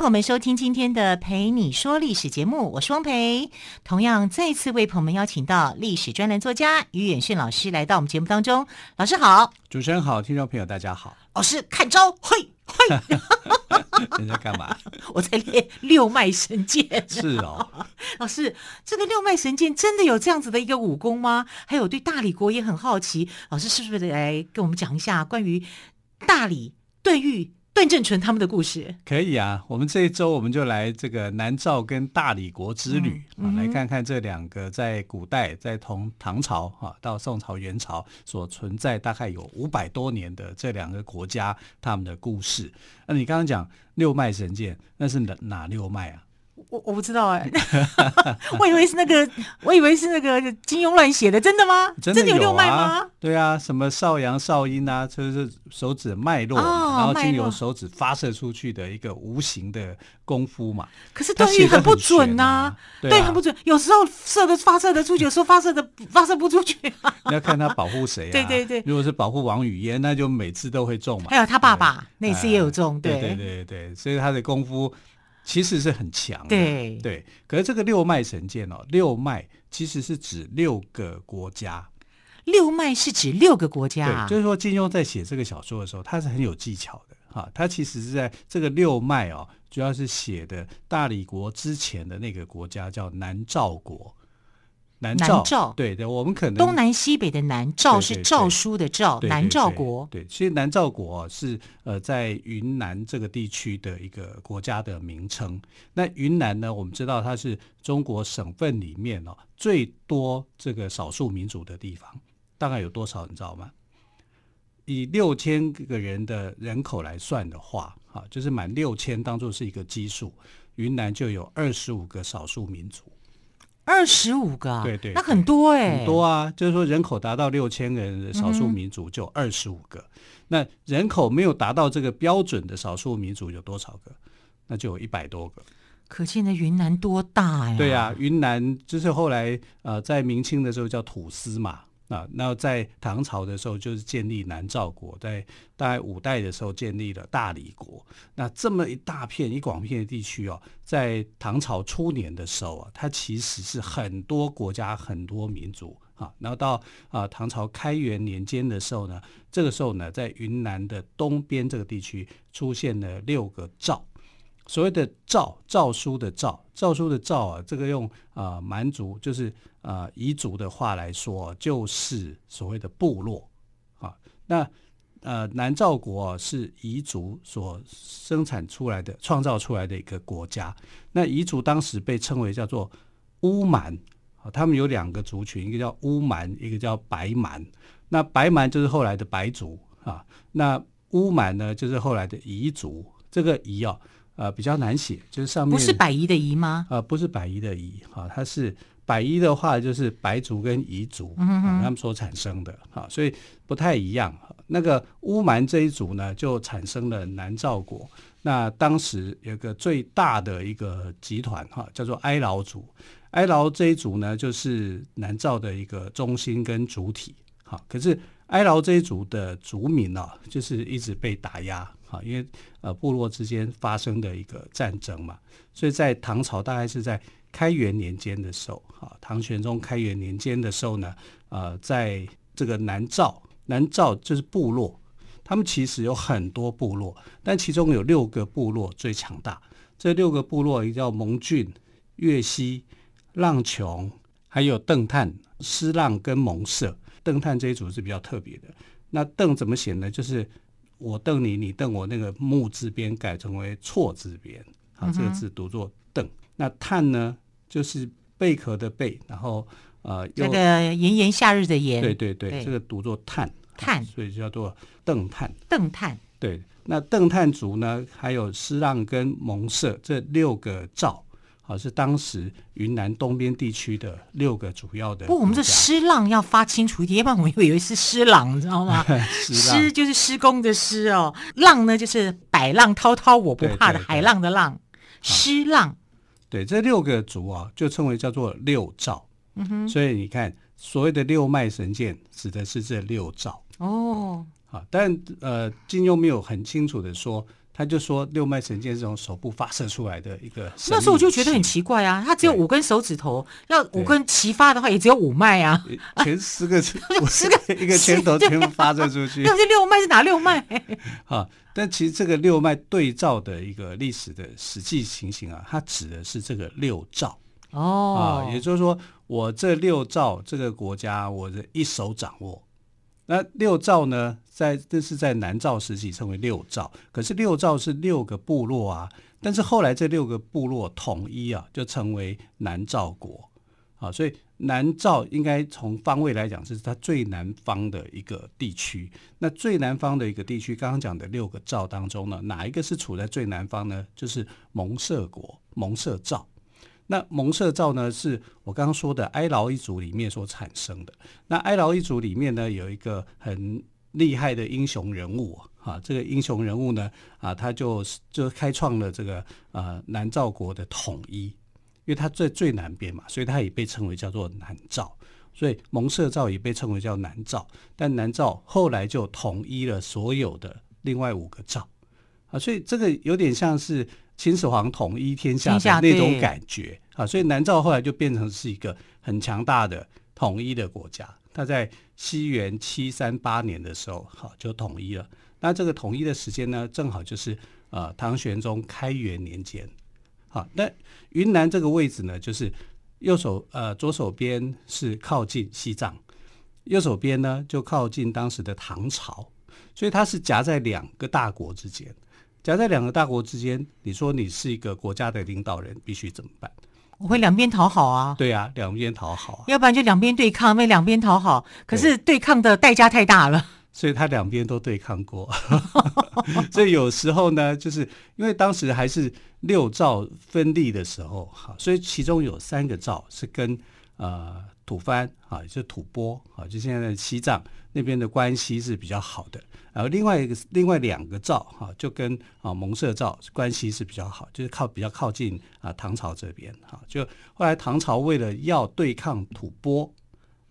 朋友们收听今天的《陪你说历史》节目，我是汪培。同样再次为朋友们邀请到历史专栏作家于远逊老师来到我们节目当中。老师好，主持人好，听众朋友大家好。老师看招，嘿，嘿，你在干嘛？我在练六脉神剑。是哦，老师，这个六脉神剑真的有这样子的一个武功吗？还有对大理国也很好奇，老师是不是来跟我们讲一下关于大理段誉？段正淳他们的故事可以啊，我们这一周我们就来这个南诏跟大理国之旅，啊，来看看这两个在古代，在从唐朝啊到宋朝、元朝所存在大概有五百多年的这两个国家他们的故事。那你刚刚讲六脉神剑，那是哪哪六脉啊？我我不知道哎、欸，我以为是那个，我以为是那个金庸乱写的，真的吗？真的有、六脉吗？对啊，什么少阳、少阴啊，就是手指脉络，哦、然后经由手指发射出去的一个无形的功夫嘛。可是段誉很不准呐、啊，对，啊、对，很不准。有时候射的发射的出去，有时候发射的发射不出去、啊。你要看他保护谁啊？对对对，如果是保护王语嫣，那就每次都会中嘛。还有他爸爸那次也有中，对对对对，所以他的功夫。其实是很强的，对对。可是这个六脉神剑哦，六脉其实是指六个国家。六脉是指六个国家，对，就是说金庸在写这个小说的时候，他是很有技巧的哈。他其实是在这个六脉哦，主要是写的大理国之前的那个国家叫南诏国。南诏，诏对对，我们可能东南西北的南诏是诏书的诏，南诏国。对，其实南诏国是呃在云南这个地区的一个国家的名称。那云南呢，我们知道它是中国省份里面哦最多这个少数民族的地方，大概有多少你知道吗？以六千个人的人口来算的话，哈，就是满六千当做是一个基数，云南就有二十五个少数民族。二十五个，对，对对，那很多哎、欸，很多啊。就是说，人口达到六千个人的少数民族就二十五个，嗯、那人口没有达到这个标准的少数民族有多少个？那就有一百多个。可见的云南多大呀？对呀、啊，云南就是后来呃，在明清的时候叫土司嘛。啊，那在唐朝的时候就是建立南诏国，在大概五代的时候建立了大理国。那这么一大片一广片的地区哦，在唐朝初年的时候啊，它其实是很多国家很多民族啊。然后到啊唐朝开元年间的时候呢，这个时候呢，在云南的东边这个地区出现了六个诏。所谓的诏，诏书的诏，诏书的诏啊，这个用啊蛮族就是啊彝族的话来说，就是所谓的部落啊。那呃南诏国啊是彝族所生产出来的、创造出来的一个国家。那彝族当时被称为叫做乌蛮啊，他们有两个族群，一个叫乌蛮，一个叫白蛮。那白蛮就是后来的白族啊，那乌蛮呢就是后来的彝族。这个彝啊。呃，比较难写，就是上面不是百夷的夷吗？呃，不是百夷的夷，哈、哦，它是百夷的话，就是白族跟彝族、他们所产生的，哈、哦，所以不太一样。那个乌蛮这一族呢，就产生了南诏国。那当时有个最大的一个集团，哈、哦，叫做哀牢族。哀牢这一族呢，就是南诏的一个中心跟主体，哈、哦。可是哀牢这一族的族民呢、啊，就是一直被打压。啊，因为呃部落之间发生的一个战争嘛，所以在唐朝大概是在开元年间的时候，啊，唐玄宗开元年间的时候呢，呃，在这个南诏，南诏就是部落，他们其实有很多部落，但其中有六个部落最强大。这六个部落一个叫蒙郡、越西、浪琼，还有邓探、施浪跟蒙舍。邓探这一组是比较特别的。那邓怎么写呢？就是。我瞪你，你瞪我，那个木字边改成为错字边，啊，这个字读作瞪。嗯、那探呢，就是贝壳的贝，然后呃，这个炎炎夏日的炎，对对对，对这个读作探，探，所以叫做邓探。邓探，对。那邓探族呢，还有施浪跟蒙舍这六个诏，好，是当时云南东边地区的六个主要的。不，我们这施浪要发清楚一点，要不然我们以为是施浪，你知道吗？施就是施工的施哦，浪呢就是百浪滔滔我不怕的海浪的浪，施浪。对，这六个族啊，就称为叫做六兆。嗯哼，所以你看，所谓的六脉神剑指的是这六兆。哦，好，但呃，金庸没有很清楚的说。他就说六脉神剑是从手部发射出来的一个，那时候我就觉得很奇怪啊，他只有五根手指头，要五根齐发的话，也只有五脉啊，全十个 十个一个拳头全部发射出去，那 这六脉是哪六脉？啊，但其实这个六脉对照的一个历史的实际情形啊，它指的是这个六兆。哦，啊，也就是说我这六兆这个国家，我的一手掌握。那六兆呢，在这是在南诏时期称为六诏，可是六诏是六个部落啊，但是后来这六个部落统一啊，就成为南诏国啊，所以南诏应该从方位来讲是它最南方的一个地区。那最南方的一个地区，刚刚讲的六个诏当中呢，哪一个是处在最南方呢？就是蒙舍国，蒙舍诏。那蒙舍诏呢，是我刚刚说的哀牢一族里面所产生的。那哀牢一族里面呢，有一个很厉害的英雄人物啊，这个英雄人物呢，啊，他就就开创了这个呃南诏国的统一，因为他在最南边嘛，所以他也被称为叫做南诏。所以蒙舍诏也被称为叫南诏，但南诏后来就统一了所有的另外五个诏啊，所以这个有点像是。秦始皇统一天下的那种感觉啊，所以南诏后来就变成是一个很强大的统一的国家。他在西元七三八年的时候，好就统一了。那这个统一的时间呢，正好就是呃唐玄宗开元年间。好，那云南这个位置呢，就是右手呃左手边是靠近西藏，右手边呢就靠近当时的唐朝，所以它是夹在两个大国之间。夹在两个大国之间，你说你是一个国家的领导人，必须怎么办？我会两边讨好啊。对啊，两边讨好啊。要不然就两边对抗，为两边讨好。可是对抗的代价太大了。所以他两边都对抗过。所以有时候呢，就是因为当时还是六兆分立的时候，哈，所以其中有三个兆是跟呃吐蕃啊，就是吐蕃啊，就现在的西藏那边的关系是比较好的。然后另外一个另外两个赵哈，就跟啊蒙舍赵关系是比较好，就是靠比较靠近啊唐朝这边哈。就后来唐朝为了要对抗吐蕃，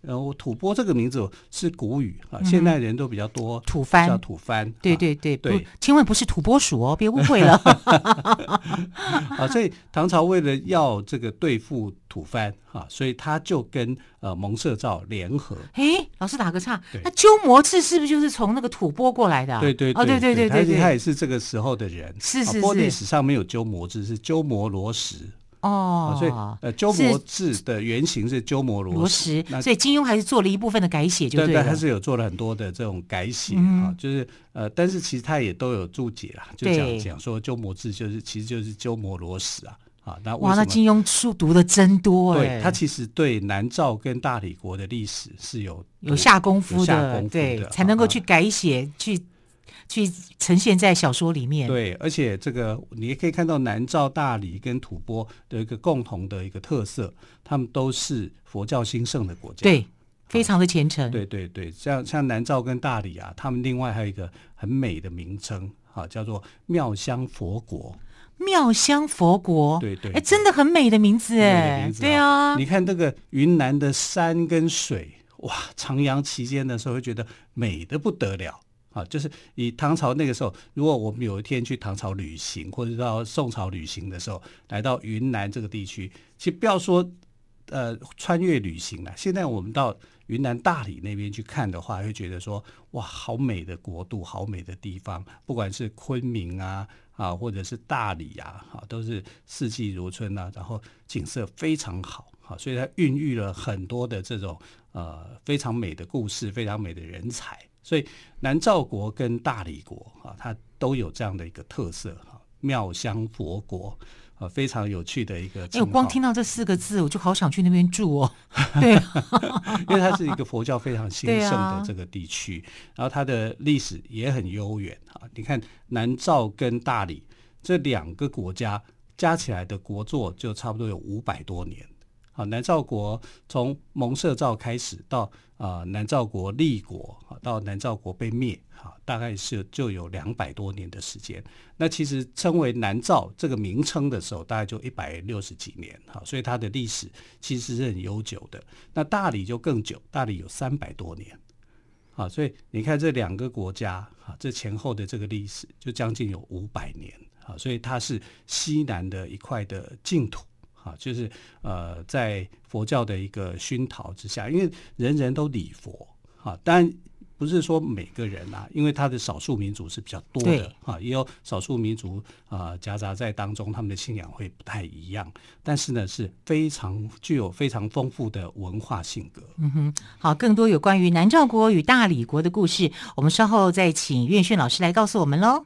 然后吐蕃这个名字是古语啊，现代人都比较多吐蕃叫吐蕃，对对对对，千万不是土拨鼠哦，别误会了。啊，所以唐朝为了要这个对付吐蕃。啊，所以他就跟呃蒙舍照联合。哎，老师打个岔，那鸠摩智是不是就是从那个吐蕃过来的？对对对对对对，他也是这个时候的人。是是是。历史上没有鸠摩智，是鸠摩罗什。哦。所以呃，鸠摩智的原型是鸠摩罗什。所以金庸还是做了一部分的改写，就对了。他是有做了很多的这种改写啊，就是呃，但是其实他也都有注解啦，就讲讲说鸠摩智就是其实就是鸠摩罗什啊。啊，那哇，那金庸书读的真多哎！对，他其实对南诏跟大理国的历史是有有下功夫的，对，才能够去改写，啊、去去呈现在小说里面。对，而且这个你也可以看到南诏、大理跟吐蕃的一个共同的一个特色，他们都是佛教兴盛的国家，对，非常的虔诚。对对对，像像南诏跟大理啊，他们另外还有一个很美的名称，啊，叫做妙香佛国。妙香佛国，对对，哎，真的很美的名字哎，对啊，你看这个云南的山跟水，哇，徜徉其间的时候会觉得美的不得了啊！就是以唐朝那个时候，如果我们有一天去唐朝旅行，或者到宋朝旅行的时候，来到云南这个地区，其实不要说呃穿越旅行了，现在我们到云南大理那边去看的话，会觉得说哇，好美的国度，好美的地方，不管是昆明啊。啊，或者是大理呀，啊，都是四季如春呐，然后景色非常好，好，所以它孕育了很多的这种呃非常美的故事，非常美的人才。所以南诏国跟大理国啊，它都有这样的一个特色哈，妙香佛国。啊，非常有趣的一个。哎，我光听到这四个字，我就好想去那边住哦。对，因为它是一个佛教非常兴盛的这个地区，啊、然后它的历史也很悠远啊。你看南诏跟大理这两个国家加起来的国祚就差不多有五百多年。啊，南诏国从蒙舍诏开始到啊、南诏国立国啊，到南诏国被灭，哈，大概是就有两百多年的时间。那其实称为南诏这个名称的时候，大概就一百六十几年，哈，所以它的历史其实是很悠久的。那大理就更久，大理有三百多年，啊，所以你看这两个国家，啊，这前后的这个历史就将近有五百年，啊，所以它是西南的一块的净土。啊，就是呃，在佛教的一个熏陶之下，因为人人都礼佛，哈，但不是说每个人啊，因为他的少数民族是比较多的，哈，也有少数民族啊夹杂在当中，他们的信仰会不太一样，但是呢，是非常具有非常丰富的文化性格。嗯哼，好，更多有关于南诏国与大理国的故事，我们稍后再请岳轩老师来告诉我们喽。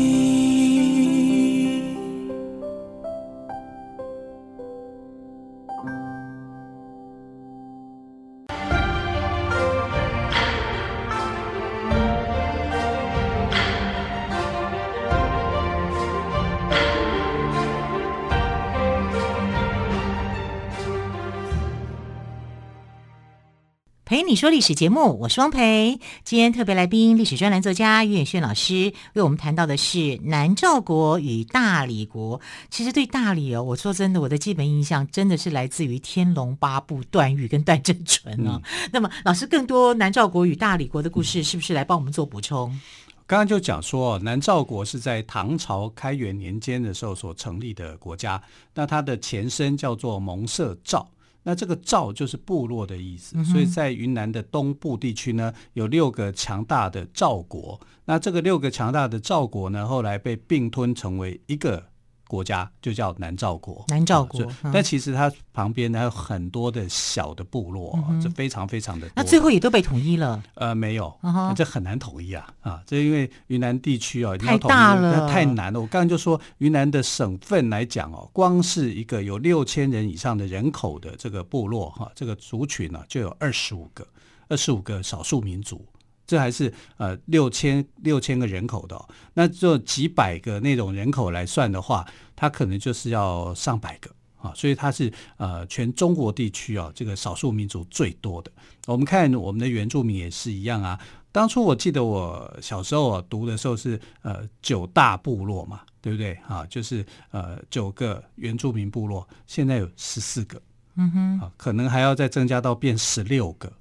蓓你说历史节目，我是汪培。今天特别来宾，历史专栏作家于远炫老师为我们谈到的是南诏国与大理国。其实对大理哦，我说真的，我的基本印象真的是来自于《天龙八部》段誉跟段正淳哦。嗯、那么，老师更多南诏国与大理国的故事，是不是来帮我们做补充？刚刚就讲说，南诏国是在唐朝开元年间的时候所成立的国家，那它的前身叫做蒙舍诏。那这个赵就是部落的意思，所以在云南的东部地区呢，有六个强大的赵国。那这个六个强大的赵国呢，后来被并吞成为一个。国家就叫南诏国，南诏国，嗯、但其实它旁边还有很多的小的部落，这、嗯、非常非常的多。那最后也都被统一了？呃，没有，这很难统一啊啊！这因为云南地区哦，太大了，太难了。我刚刚就说，云南的省份来讲哦，光是一个有六千人以上的人口的这个部落哈，这个族群呢、啊，就有二十五个，二十五个少数民族。这还是呃六千六千个人口的、哦，那就几百个那种人口来算的话，它可能就是要上百个啊，所以它是呃全中国地区啊这个少数民族最多的。我们看我们的原住民也是一样啊。当初我记得我小时候啊读的时候是呃九大部落嘛，对不对啊？就是呃九个原住民部落，现在有十四个，嗯哼，啊可能还要再增加到变十六个啊。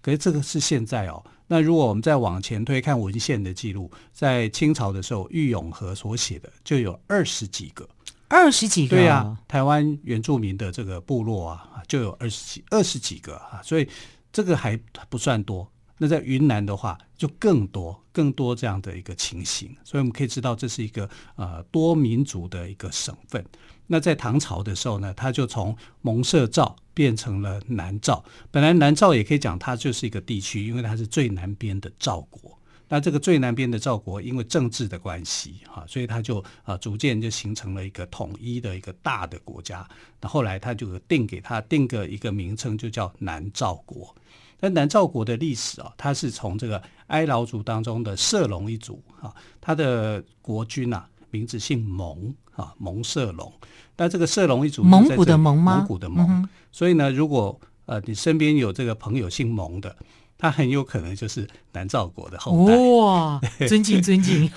可是这个是现在哦。那如果我们再往前推，看文献的记录，在清朝的时候，郁永和所写的就有二十几个，二十几个，对啊，台湾原住民的这个部落啊，就有二十几二十几个啊，所以这个还不算多。那在云南的话，就更多更多这样的一个情形，所以我们可以知道这是一个呃多民族的一个省份。那在唐朝的时候呢，它就从蒙舍诏变成了南诏。本来南诏也可以讲它就是一个地区，因为它是最南边的赵国。那这个最南边的赵国，因为政治的关系哈，所以它就啊逐渐就形成了一个统一的一个大的国家。那后来他就定给他定个一个名称，就叫南诏国。那南诏国的历史啊，它是从这个哀牢族当中的射龙一族啊，他的国君啊，名字姓蒙啊，蒙射龙。那这个射龙一族蒙古的蒙吗？蒙古的蒙。嗯、所以呢，如果呃你身边有这个朋友姓蒙的，他很有可能就是南诏国的后代。哇，尊敬尊敬。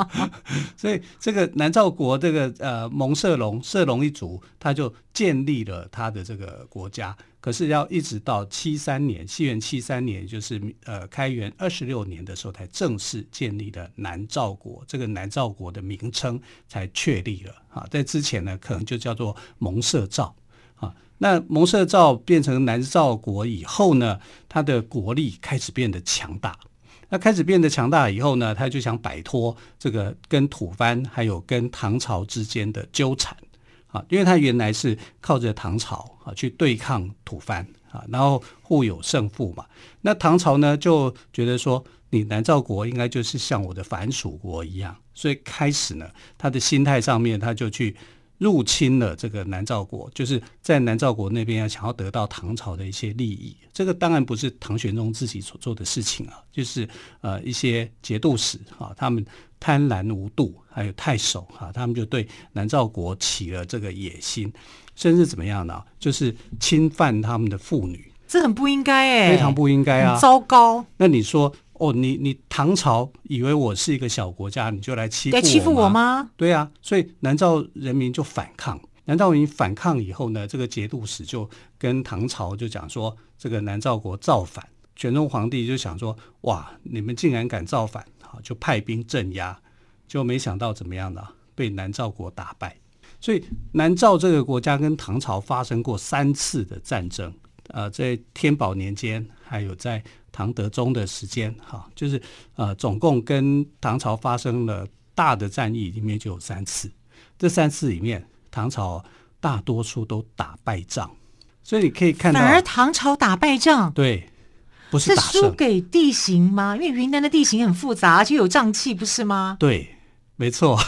所以这个南诏国这个呃蒙摄龙摄龙一族，他就建立了他的这个国家。可是要一直到七三年，西元七三年，就是呃开元二十六年的时候，才正式建立了南诏国。这个南诏国的名称才确立了啊，在之前呢，可能就叫做蒙摄诏啊。那蒙摄诏变成南诏国以后呢，他的国力开始变得强大。那开始变得强大以后呢，他就想摆脱这个跟吐蕃还有跟唐朝之间的纠缠。啊，因为他原来是靠着唐朝啊去对抗吐蕃啊，然后互有胜负嘛。那唐朝呢就觉得说，你南诏国应该就是像我的藩属国一样，所以开始呢，他的心态上面他就去。入侵了这个南诏国，就是在南诏国那边要想要得到唐朝的一些利益。这个当然不是唐玄宗自己所做的事情啊，就是呃一些节度使啊，他们贪婪无度，还有太守啊，他们就对南诏国起了这个野心，甚至怎么样呢？就是侵犯他们的妇女，这很不应该哎、欸，非常不应该啊，糟糕。那你说？哦，你你唐朝以为我是一个小国家，你就来欺负我吗？欺负我吗？对啊，所以南诏人民就反抗。南诏人民反抗以后呢，这个节度使就跟唐朝就讲说，这个南诏国造反。玄宗皇帝就想说，哇，你们竟然敢造反，好，就派兵镇压，就没想到怎么样呢？被南诏国打败。所以南诏这个国家跟唐朝发生过三次的战争，呃，在天宝年间，还有在。唐德宗的时间，哈，就是呃，总共跟唐朝发生了大的战役，里面就有三次。这三次里面，唐朝大多数都打败仗，所以你可以看到，反而唐朝打败仗，对，不是打输给地形吗？因为云南的地形很复杂，而且有瘴气，不是吗？对。没错，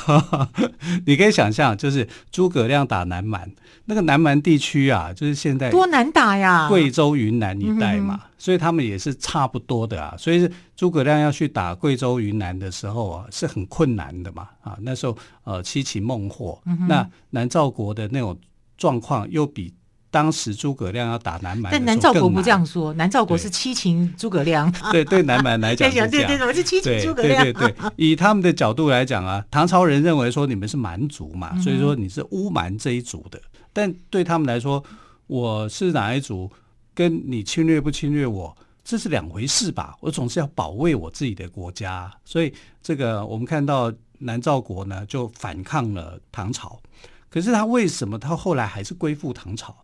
你可以想象，就是诸葛亮打南蛮，那个南蛮地区啊，就是现在多难打呀，贵州、云南一带嘛，所以他们也是差不多的啊。所以诸葛亮要去打贵州、云南的时候啊，是很困难的嘛。啊，那时候呃七擒孟获，那南诏国的那种状况又比。当时诸葛亮要打南蛮，但南诏国不这样说，南诏国是七擒诸葛亮。对对，南蛮来讲是这样，对对对，我是七擒诸葛亮。对对对，以他们的角度来讲啊，唐朝人认为说你们是蛮族嘛，所以说你是乌蛮这一族的。但对他们来说，我是哪一族，跟你侵略不侵略我，这是两回事吧？我总是要保卫我自己的国家。所以这个我们看到南诏国呢，就反抗了唐朝。可是他为什么他后来还是归附唐朝？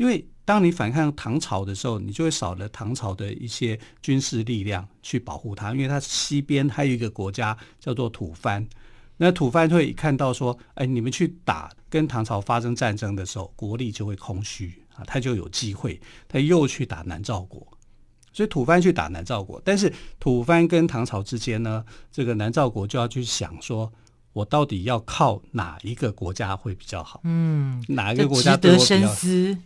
因为当你反抗唐朝的时候，你就会少了唐朝的一些军事力量去保护它。因为它西边还有一个国家叫做吐蕃，那吐蕃会看到说，哎，你们去打跟唐朝发生战争的时候，国力就会空虚啊，他就有机会，他又去打南诏国，所以吐蕃去打南诏国，但是吐蕃跟唐朝之间呢，这个南诏国就要去想说。我到底要靠哪一个国家会比较好？嗯，哪一个国家对我比较？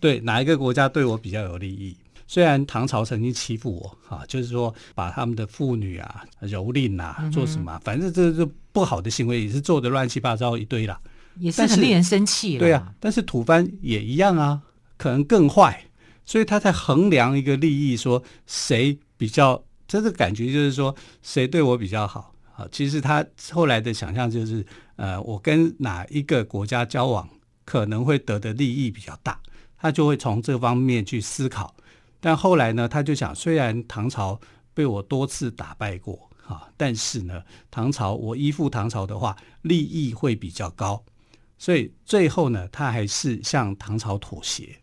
对，哪一个国家对我比较有利益？虽然唐朝曾经欺负我啊，就是说把他们的妇女啊蹂躏啊，做什么？嗯、反正这这不好的行为也是做的乱七八糟一堆啦，也是很令人生气。对啊，但是吐蕃也一样啊，可能更坏，所以他在衡量一个利益，说谁比较，这个感觉就是说谁对我比较好。啊，其实他后来的想象就是，呃，我跟哪一个国家交往可能会得的利益比较大，他就会从这方面去思考。但后来呢，他就想，虽然唐朝被我多次打败过，啊，但是呢，唐朝我依附唐朝的话，利益会比较高，所以最后呢，他还是向唐朝妥协。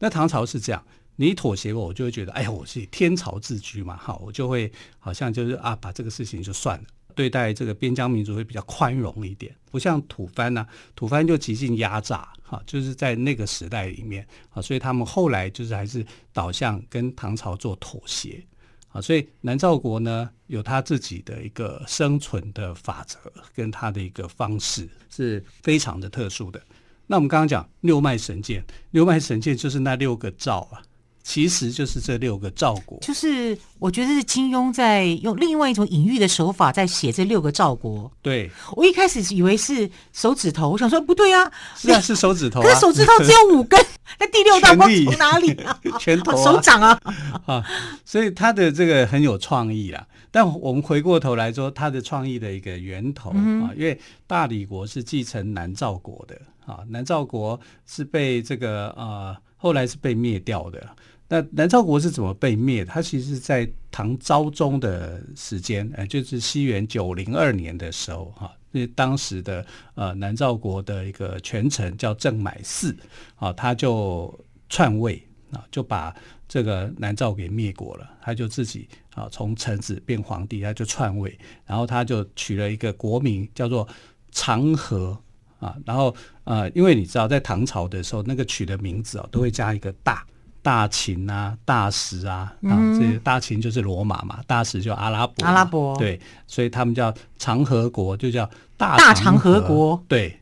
那唐朝是这样。你妥协我，我就会觉得，哎呀，我是天朝自居嘛，好，我就会好像就是啊，把这个事情就算了，对待这个边疆民族会比较宽容一点，不像吐蕃呢，吐蕃就极尽压榨，哈，就是在那个时代里面，啊，所以他们后来就是还是导向跟唐朝做妥协，啊，所以南诏国呢有他自己的一个生存的法则，跟他的一个方式是非常的特殊的。那我们刚刚讲六脉神剑，六脉神剑就是那六个诏啊。其实就是这六个赵国，就是我觉得是金庸在用另外一种隐喻的手法在写这六个赵国。对，我一开始以为是手指头，我想说不对啊，是啊，是手指头啊，可是手指头只有五根，那第六道光从哪里啊？拳头啊，手掌啊，啊，所以他的这个很有创意啦。但我们回过头来说，他的创意的一个源头啊，因为大理国是继承南诏国的啊，南诏国是被这个呃后来是被灭掉的。那南诏国是怎么被灭的？它其实在唐昭宗的时间，呃，就是西元九零二年的时候，哈，因为当时的呃南诏国的一个权臣叫郑买嗣，啊，他就篡位啊，就把这个南诏给灭国了。他就自己啊从臣子变皇帝，他就篡位，然后他就取了一个国名叫做长和啊。然后呃，因为你知道，在唐朝的时候，那个取的名字啊，都会加一个大。大秦啊，大食啊，啊，这些大秦就是罗马嘛，大食就阿拉伯，阿拉伯。对，所以他们叫长河国，就叫大大长河国，对，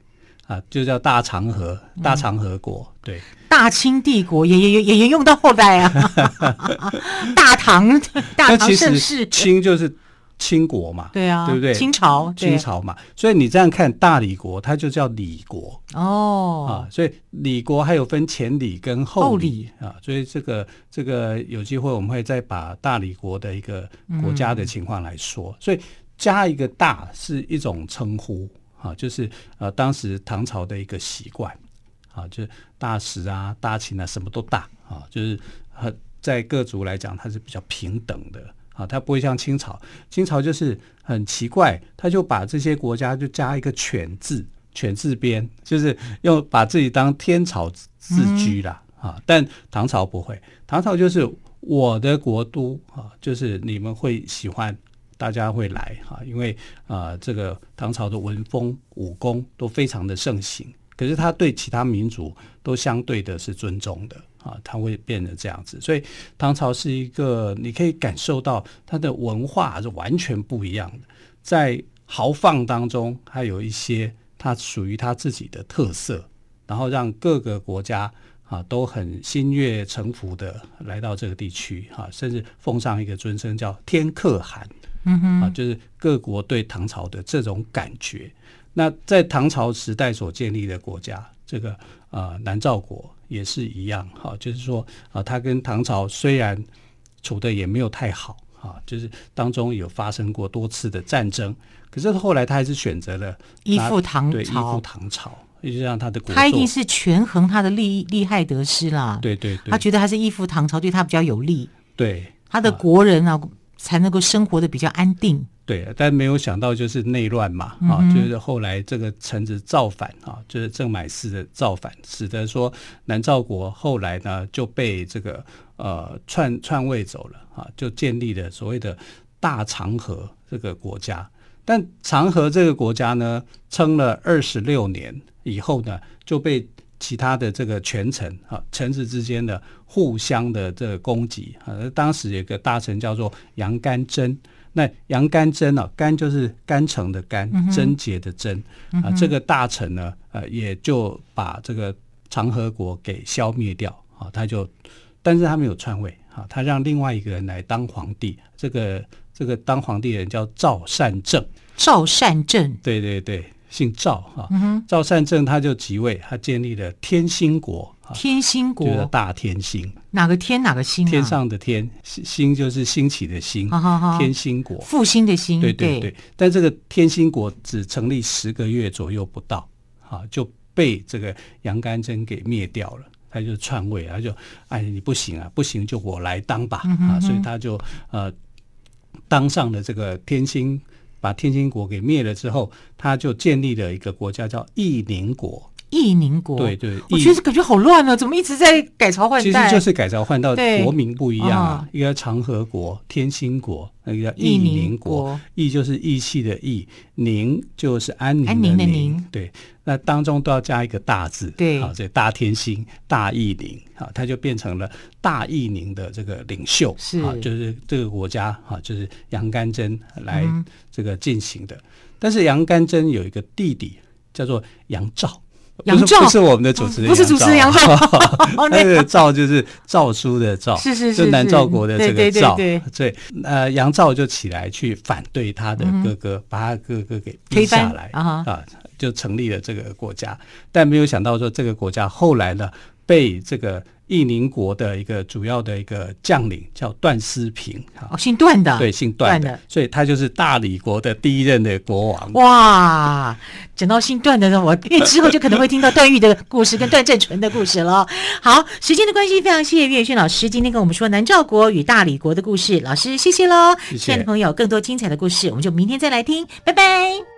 啊，就叫大长河，大长河国，嗯、对，大清帝国也也也也沿用到后代啊，大唐大唐盛世，清就是。清国嘛，对啊，对不对？清朝，清朝嘛，所以你这样看大理国，它就叫理国。哦。啊，所以理国还有分前理跟后理啊，所以这个这个有机会我们会再把大理国的一个国家的情况来说，嗯、所以加一个大是一种称呼啊，就是呃当时唐朝的一个习惯。啊，就是大食啊、大秦啊，什么都大。啊，就是和在各族来讲，它是比较平等的。啊，它不会像清朝，清朝就是很奇怪，他就把这些国家就加一个“犬”字，“犬”字边，就是用把自己当天朝自居了、嗯、啊。但唐朝不会，唐朝就是我的国都啊，就是你们会喜欢，大家会来啊，因为啊，这个唐朝的文风武功都非常的盛行，可是他对其他民族都相对的是尊重的。啊，它会变得这样子，所以唐朝是一个你可以感受到它的文化是完全不一样的，在豪放当中，还有一些它属于它自己的特色，然后让各个国家啊都很心悦诚服的来到这个地区啊，甚至奉上一个尊称叫天可汗，嗯哼，啊，就是各国对唐朝的这种感觉。那在唐朝时代所建立的国家，这个呃南诏国。也是一样哈，就是说啊，他跟唐朝虽然处的也没有太好哈，就是当中有发生过多次的战争，可是后来他还是选择了依附唐朝，对，依附唐朝，也就让他的国，他一定是权衡他的利益利害得失啦。对对对，他觉得还是依附唐朝对他比较有利，对他的国人啊才能够生活的比较安定。对，但没有想到就是内乱嘛，啊，就是后来这个臣子造反啊，就是郑买嗣的造反，使得说南诏国后来呢就被这个呃篡篡位走了啊，就建立了所谓的大长河这个国家。但长河这个国家呢，撑了二十六年以后呢，就被其他的这个权臣啊，臣子之间的互相的这个攻击啊，当时有个大臣叫做杨干真。那杨干真啊，干就是干城的干，贞洁的贞啊，这个大臣呢，呃，也就把这个长河国给消灭掉啊，他就，但是他没有篡位啊，他让另外一个人来当皇帝，这个这个当皇帝的人叫赵善政，赵善政，对对对。姓赵啊，赵善政他就即位，他建立了天兴国。天兴国。就是大天兴，哪个天哪个星？天上的天，星就是兴起的兴。天兴国，复兴的兴。对对对。但这个天兴国只成立十个月左右不到，啊，就被这个杨干真给灭掉了。他就篡位，他就哎，你不行啊，不行就我来当吧啊，所以他就呃当上了这个天星。把天星国给灭了之后，他就建立了一个国家叫义宁国。义宁国，对对，我觉得感觉好乱啊，怎么一直在改朝换代？其实就是改朝换代，国名不一样啊。一个长河国、天兴国，那个叫义宁国。义就是义气的义，宁就是安宁的宁。对，那当中都要加一个大字。对，好，这大天兴、大义宁，好，他就变成了大义宁的这个领袖。是，就是这个国家，哈，就是杨干真来这个进行的。但是杨干真有一个弟弟叫做杨肇。杨照不是我们的主持人，不是主持人杨照，那个赵就是诏书的诏，是是是，就南诏国的这个诏。对，对，呃，杨照就起来去反对他的哥哥，把他哥哥给逼下来啊，就成立了这个国家。但没有想到说，这个国家后来呢，被这个。义宁国的一个主要的一个将领叫段思平，哦，姓段的，对，姓段的，所以他就是大理国的第一任的国王。哇，讲到姓段的呢，我因为之后就可能会听到段誉的故事跟段正淳的故事了。好，时间的关系，非常谢谢岳轩老师今天跟我们说南诏国与大理国的故事，老师谢谢喽。亲爱的朋友，更多精彩的故事，我们就明天再来听，拜拜。